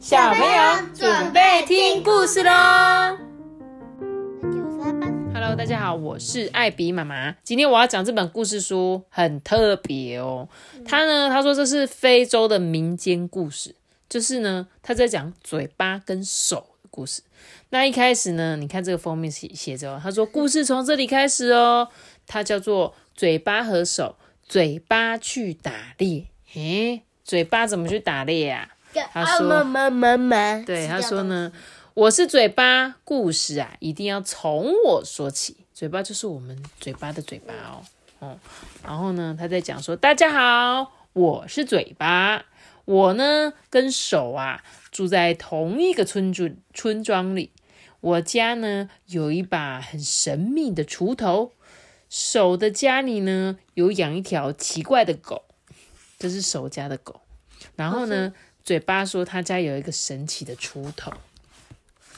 小朋友准备听故事喽！Hello，大家好，我是艾比妈妈。今天我要讲这本故事书很特别哦。他呢，他说这是非洲的民间故事，就是呢他在讲嘴巴跟手的故事。那一开始呢，你看这个封面写写着，他说故事从这里开始哦。它叫做嘴巴和手，嘴巴去打猎。诶，嘴巴怎么去打猎呀？他说：“妈妈妈妈，对，他说呢，我是嘴巴，故事啊，一定要从我说起。嘴巴就是我们嘴巴的嘴巴哦，哦。然后呢，他在讲说，大家好，我是嘴巴，我呢跟手啊住在同一个村村村庄里。我家呢有一把很神秘的锄头，手的家里呢有养一条奇怪的狗，这是手家的狗。然后呢。”嘴巴说他家有一个神奇的锄头，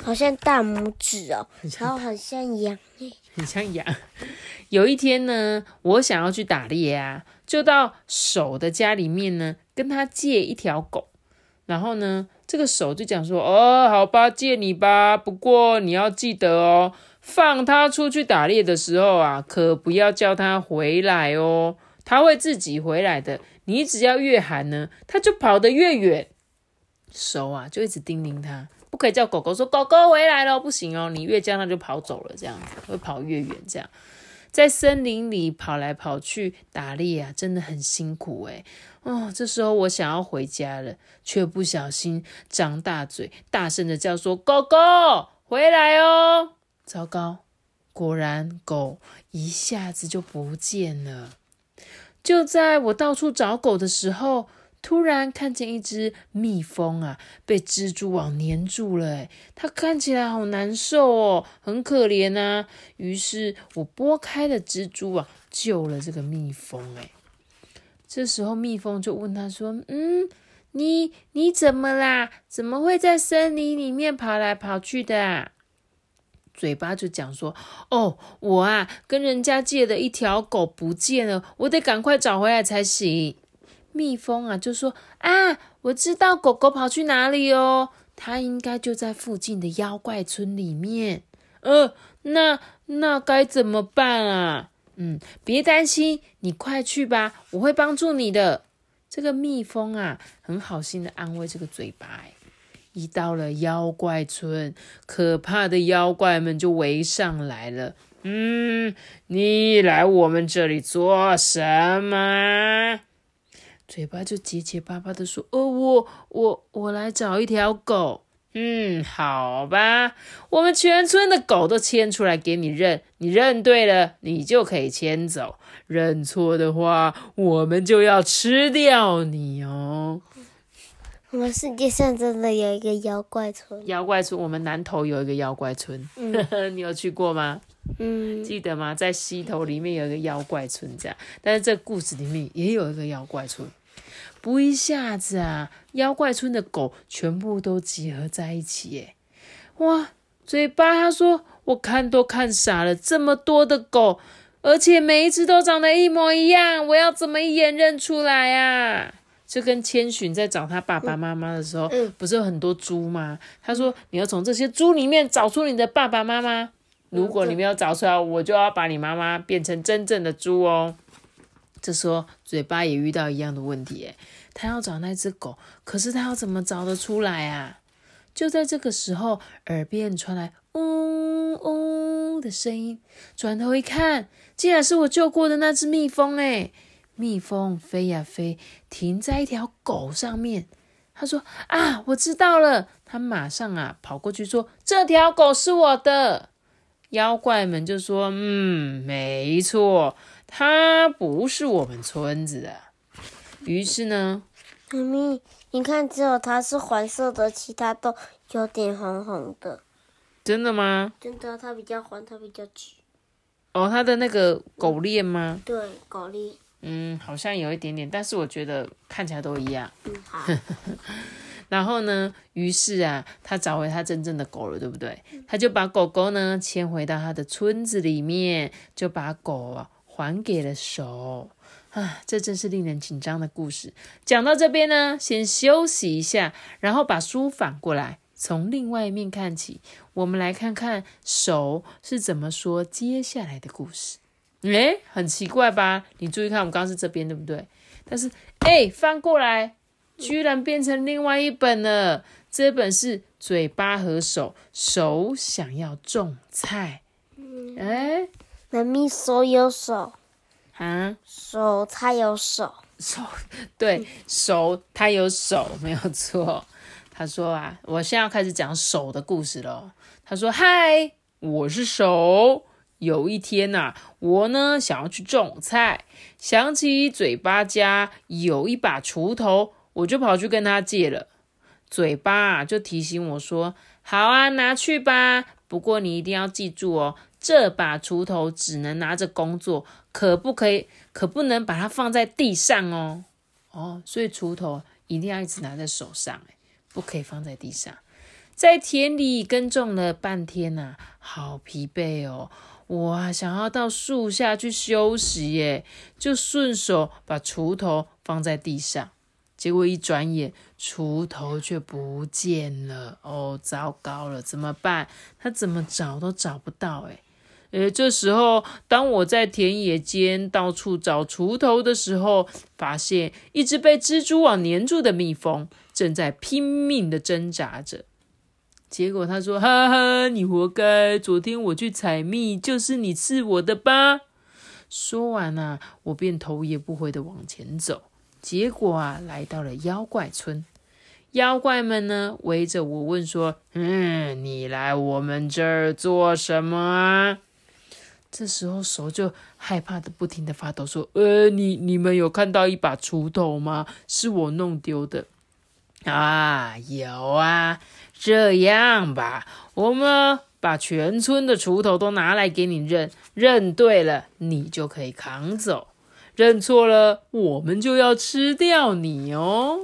好像大拇指哦，然后很像羊，很像羊。有一天呢，我想要去打猎啊，就到手的家里面呢，跟他借一条狗。然后呢，这个手就讲说：“哦，好吧，借你吧。不过你要记得哦，放他出去打猎的时候啊，可不要叫他回来哦，他会自己回来的。你只要越喊呢，他就跑得越远。”手啊，就一直叮咛他，不可以叫狗狗说狗狗回来了，不行哦，你越叫它就跑走了，这样子会跑越远。这样在森林里跑来跑去打猎啊，真的很辛苦诶哦，这时候我想要回家了，却不小心张大嘴，大声的叫说狗狗回来哦！糟糕，果然狗一下子就不见了。就在我到处找狗的时候。突然看见一只蜜蜂啊，被蜘蛛网粘住了，它看起来好难受哦，很可怜啊。于是我拨开了蜘蛛网，救了这个蜜蜂。哎，这时候蜜蜂就问他说：“嗯，你你怎么啦？怎么会在森林里面跑来跑去的啊？”嘴巴就讲说：“哦，我啊，跟人家借的一条狗不见了，我得赶快找回来才行。”蜜蜂啊，就说啊，我知道狗狗跑去哪里哦，它应该就在附近的妖怪村里面。呃，那那该怎么办啊？嗯，别担心，你快去吧，我会帮助你的。这个蜜蜂啊，很好心的安慰这个嘴巴。一到了妖怪村，可怕的妖怪们就围上来了。嗯，你来我们这里做什么？嘴巴就结结巴巴的说：“哦，我我我来找一条狗。嗯，好吧，我们全村的狗都牵出来给你认，你认对了，你就可以牵走；认错的话，我们就要吃掉你哦。”我们世界上真的有一个妖怪村。妖怪村，我们南头有一个妖怪村。嗯，你有去过吗？嗯，记得吗？在溪头里面有一个妖怪村，这样。但是这故事里面也有一个妖怪村。不一下子啊，妖怪村的狗全部都集合在一起，耶！哇，嘴巴他说，我看都看傻了，这么多的狗，而且每一只都长得一模一样，我要怎么一眼认出来啊？就跟千寻在找他爸爸妈妈的时候，不是有很多猪吗？他说，你要从这些猪里面找出你的爸爸妈妈，如果你没有找出来，我就要把你妈妈变成真正的猪哦。这时候嘴巴也遇到一样的问题，诶他要找那只狗，可是他要怎么找得出来啊？就在这个时候，耳边传来嗡嗡的声音，转头一看，竟然是我救过的那只蜜蜂，诶蜜蜂飞呀飞，停在一条狗上面。他说：“啊，我知道了。”他马上啊跑过去说：“这条狗是我的。”妖怪们就说：“嗯，没错。”它不是我们村子的，于是呢，妈咪，你看，只有它是黄色的，其他都有点红红的。真的吗？真的，它比较黄，它比较橘。哦，它的那个狗链吗？对，狗链。嗯，好像有一点点，但是我觉得看起来都一样。嗯，好。然后呢，于是啊，他找回他真正的狗了，对不对？他就把狗狗呢牵回到他的村子里面，就把狗啊。还给了手，啊，这真是令人紧张的故事。讲到这边呢，先休息一下，然后把书反过来，从另外一面看起。我们来看看手是怎么说接下来的故事。诶，很奇怪吧？你注意看，我们刚刚是这边，对不对？但是，哎，翻过来，居然变成另外一本了。这本是嘴巴和手，手想要种菜。哎，妈咪手有手啊，手它有手，手对手它有手，没有错。他说啊，我现在要开始讲手的故事了。他说：“嗨，我是手。有一天呐，我呢想要去种菜，想起嘴巴家有一把锄头，我就跑去跟他借了。”嘴巴就提醒我说：“好啊，拿去吧。不过你一定要记住哦，这把锄头只能拿着工作，可不可以？可不能把它放在地上哦。哦，所以锄头一定要一直拿在手上，不可以放在地上。在田里耕种了半天呐，好疲惫哦。我想要到树下去休息耶，就顺手把锄头放在地上。”结果一转眼，锄头却不见了。哦，糟糕了，怎么办？他怎么找都找不到。哎，呃，这时候，当我在田野间到处找锄头的时候，发现一只被蜘蛛网粘住的蜜蜂正在拼命的挣扎着。结果他说：“哈哈，你活该！昨天我去采蜜，就是你刺我的吧？”说完啊，我便头也不回的往前走。结果啊，来到了妖怪村，妖怪们呢围着我问说：“嗯，你来我们这儿做什么啊？”这时候手就害怕的不停的发抖，说：“呃，你你们有看到一把锄头吗？是我弄丢的。”啊，有啊，这样吧，我们把全村的锄头都拿来给你认，认对了，你就可以扛走。认错了，我们就要吃掉你哦！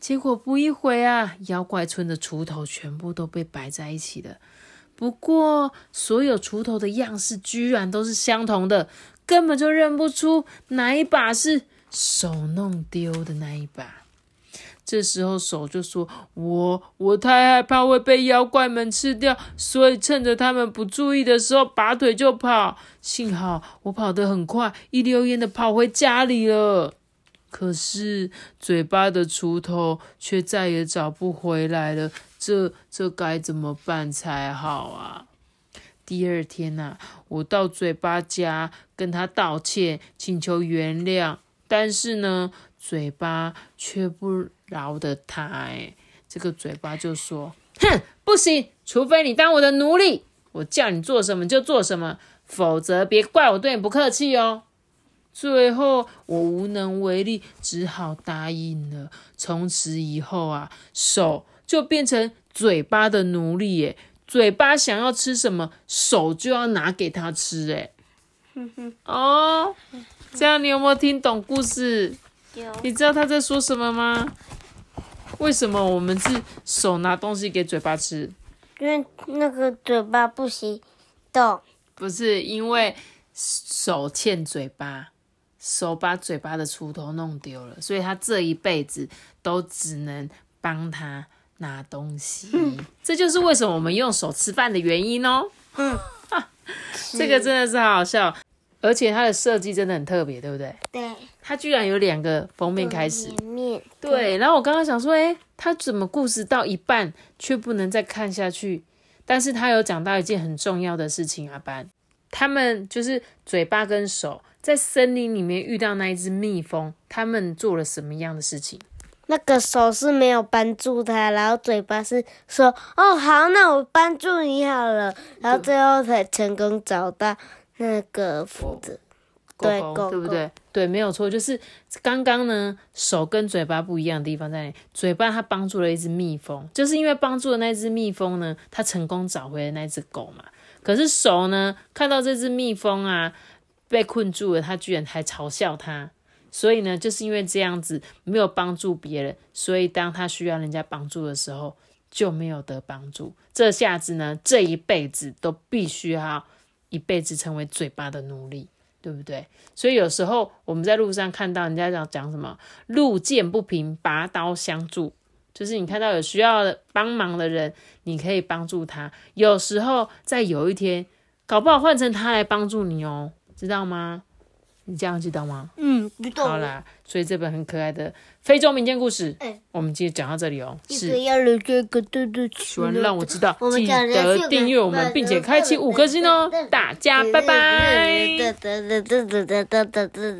结果不一会啊，妖怪村的锄头全部都被摆在一起了。不过，所有锄头的样式居然都是相同的，根本就认不出哪一把是手弄丢的那一把。这时候手就说：“我我太害怕会被妖怪们吃掉，所以趁着他们不注意的时候拔腿就跑。幸好我跑得很快，一溜烟的跑回家里了。可是嘴巴的锄头却再也找不回来了，这这该怎么办才好啊？”第二天呐，我到嘴巴家跟他道歉，请求原谅，但是呢，嘴巴却不。饶的他，哎，这个嘴巴就说：“哼，不行，除非你当我的奴隶，我叫你做什么就做什么，否则别怪我对你不客气哦。”最后我无能为力，只好答应了。从此以后啊，手就变成嘴巴的奴隶，耶，嘴巴想要吃什么，手就要拿给他吃，哎，哦，这样你有没有听懂故事？有。你知道他在说什么吗？为什么我们是手拿东西给嘴巴吃？因为那个嘴巴不行动。不是因为手欠嘴巴，手把嘴巴的锄头弄丢了，所以他这一辈子都只能帮他拿东西。这就是为什么我们用手吃饭的原因哦。嗯，这个真的是好好笑。而且它的设计真的很特别，对不对？对。它居然有两个封面开始。面。对。然后我刚刚想说，哎，它怎么故事到一半却不能再看下去？但是他有讲到一件很重要的事情，阿班，他们就是嘴巴跟手在森林里面遇到那一只蜜蜂，他们做了什么样的事情？那个手是没有帮助他，然后嘴巴是说：“哦，好，那我帮助你好了。”然后最后才成功找到。那个斧子，对，对不对？对，没有错，就是刚刚呢，手跟嘴巴不一样的地方在哪？嘴巴它帮助了一只蜜蜂，就是因为帮助了那只蜜蜂呢，它成功找回了那只狗嘛。可是手呢，看到这只蜜蜂啊被困住了，它居然还嘲笑它，所以呢，就是因为这样子没有帮助别人，所以当他需要人家帮助的时候就没有得帮助。这下子呢，这一辈子都必须要。一辈子成为嘴巴的奴隶，对不对？所以有时候我们在路上看到人家讲讲什么“路见不平，拔刀相助”，就是你看到有需要帮忙的人，你可以帮助他。有时候在有一天，搞不好换成他来帮助你哦，知道吗？你这样知道吗？嗯。好啦，所以这本很可爱的非洲民间故事，哎我们今天讲到这里哦。是，要留这个对对喜欢让我知道，记得订阅我们，并且开启五颗星哦。大家拜拜。